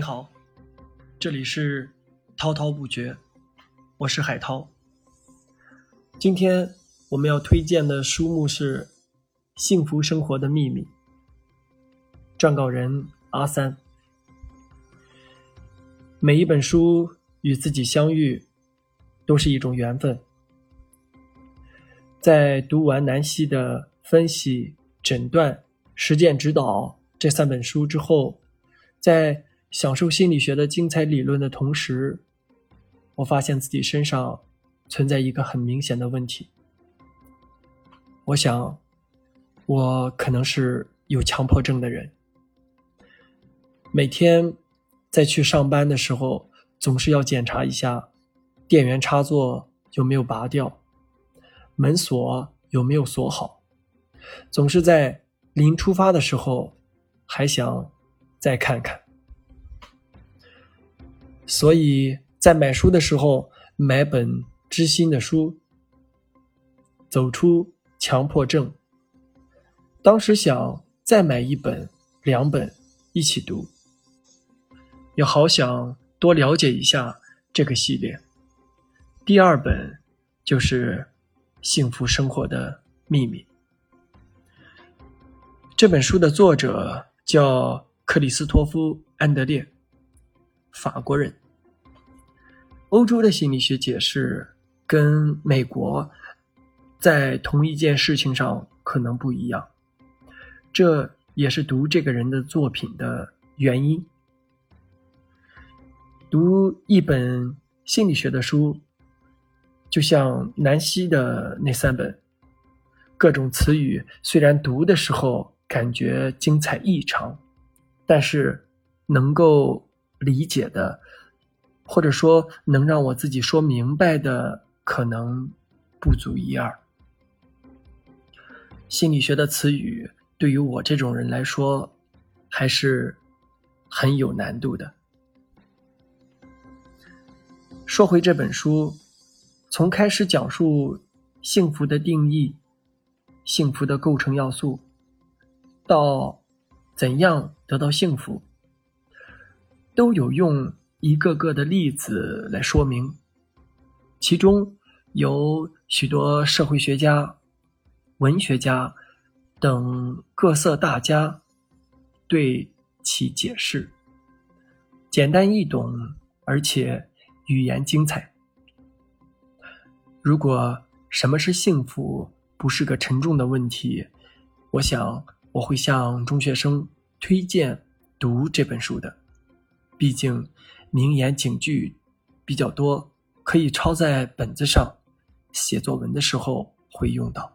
你好，这里是滔滔不绝，我是海涛。今天我们要推荐的书目是《幸福生活的秘密》，撰稿人阿三。每一本书与自己相遇，都是一种缘分。在读完南希的分析、诊断、实践指导这三本书之后，在享受心理学的精彩理论的同时，我发现自己身上存在一个很明显的问题。我想，我可能是有强迫症的人。每天在去上班的时候，总是要检查一下电源插座有没有拔掉。门锁有没有锁好？总是在临出发的时候还想再看看，所以在买书的时候买本知心的书，走出强迫症。当时想再买一本、两本一起读，也好想多了解一下这个系列。第二本就是。幸福生活的秘密。这本书的作者叫克里斯托夫·安德烈，法国人。欧洲的心理学解释跟美国在同一件事情上可能不一样，这也是读这个人的作品的原因。读一本心理学的书。就像南希的那三本，各种词语虽然读的时候感觉精彩异常，但是能够理解的，或者说能让我自己说明白的，可能不足一二。心理学的词语对于我这种人来说，还是很有难度的。说回这本书。从开始讲述幸福的定义、幸福的构成要素，到怎样得到幸福，都有用一个个的例子来说明。其中有许多社会学家、文学家等各色大家对其解释，简单易懂，而且语言精彩。如果什么是幸福不是个沉重的问题，我想我会向中学生推荐读这本书的。毕竟名言警句比较多，可以抄在本子上，写作文的时候会用到。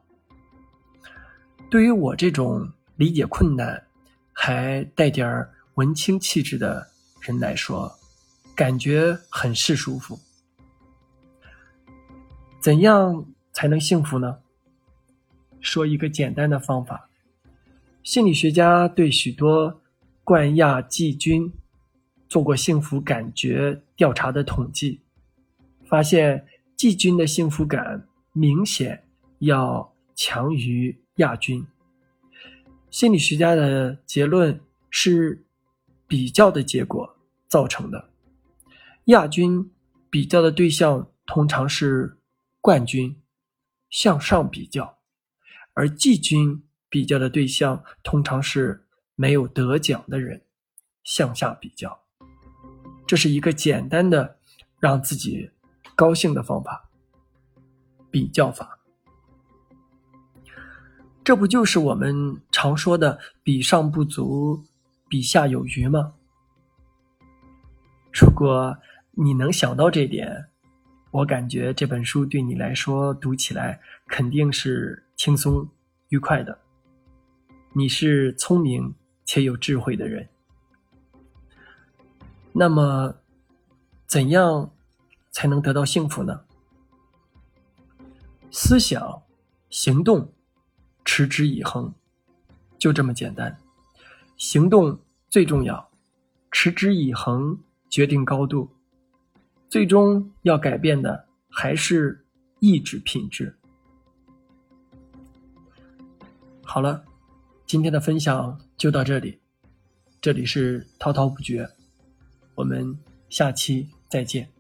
对于我这种理解困难还带点文青气质的人来说，感觉很是舒服。怎样才能幸福呢？说一个简单的方法。心理学家对许多冠亚季军做过幸福感觉调查的统计，发现季军的幸福感明显要强于亚军。心理学家的结论是比较的结果造成的。亚军比较的对象通常是。冠军向上比较，而季军比较的对象通常是没有得奖的人向下比较。这是一个简单的让自己高兴的方法——比较法。这不就是我们常说的“比上不足，比下有余”吗？如果你能想到这点，我感觉这本书对你来说读起来肯定是轻松愉快的。你是聪明且有智慧的人，那么怎样才能得到幸福呢？思想、行动，持之以恒，就这么简单。行动最重要，持之以恒决定高度。最终要改变的还是意志品质。好了，今天的分享就到这里。这里是滔滔不绝，我们下期再见。